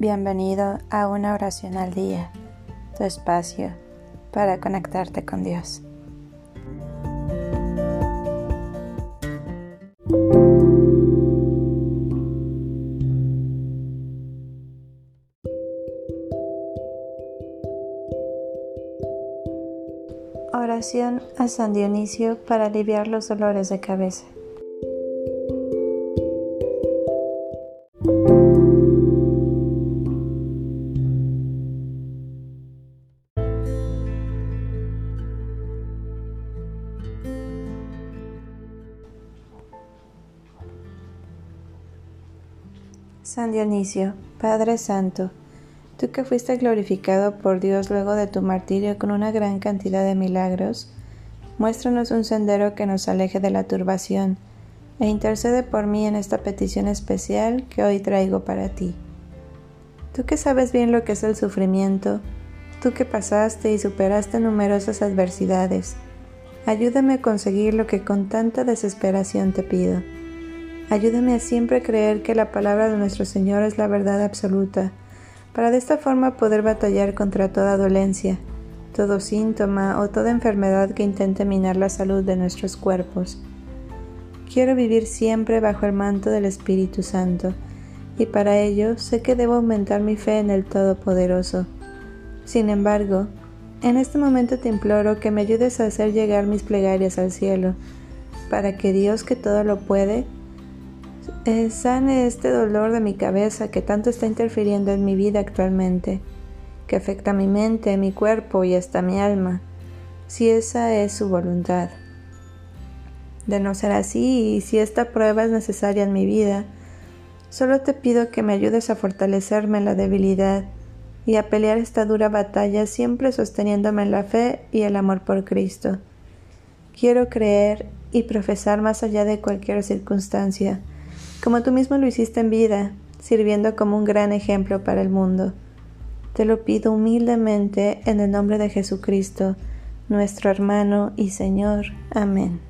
Bienvenido a una oración al día, tu espacio para conectarte con Dios. Oración a San Dionisio para aliviar los dolores de cabeza. San Dionisio, Padre Santo, tú que fuiste glorificado por Dios luego de tu martirio con una gran cantidad de milagros, muéstranos un sendero que nos aleje de la turbación e intercede por mí en esta petición especial que hoy traigo para ti. Tú que sabes bien lo que es el sufrimiento, tú que pasaste y superaste numerosas adversidades, ayúdame a conseguir lo que con tanta desesperación te pido Ayúdame a siempre creer que la palabra de nuestro Señor es la verdad absoluta, para de esta forma poder batallar contra toda dolencia, todo síntoma o toda enfermedad que intente minar la salud de nuestros cuerpos. Quiero vivir siempre bajo el manto del Espíritu Santo, y para ello sé que debo aumentar mi fe en el Todopoderoso. Sin embargo, en este momento te imploro que me ayudes a hacer llegar mis plegarias al cielo, para que Dios que todo lo puede, eh, sane este dolor de mi cabeza que tanto está interfiriendo en mi vida actualmente, que afecta mi mente, mi cuerpo y hasta mi alma, si esa es su voluntad. De no ser así y si esta prueba es necesaria en mi vida, solo te pido que me ayudes a fortalecerme en la debilidad y a pelear esta dura batalla siempre sosteniéndome en la fe y el amor por Cristo. Quiero creer y profesar más allá de cualquier circunstancia como tú mismo lo hiciste en vida, sirviendo como un gran ejemplo para el mundo. Te lo pido humildemente en el nombre de Jesucristo, nuestro hermano y Señor. Amén.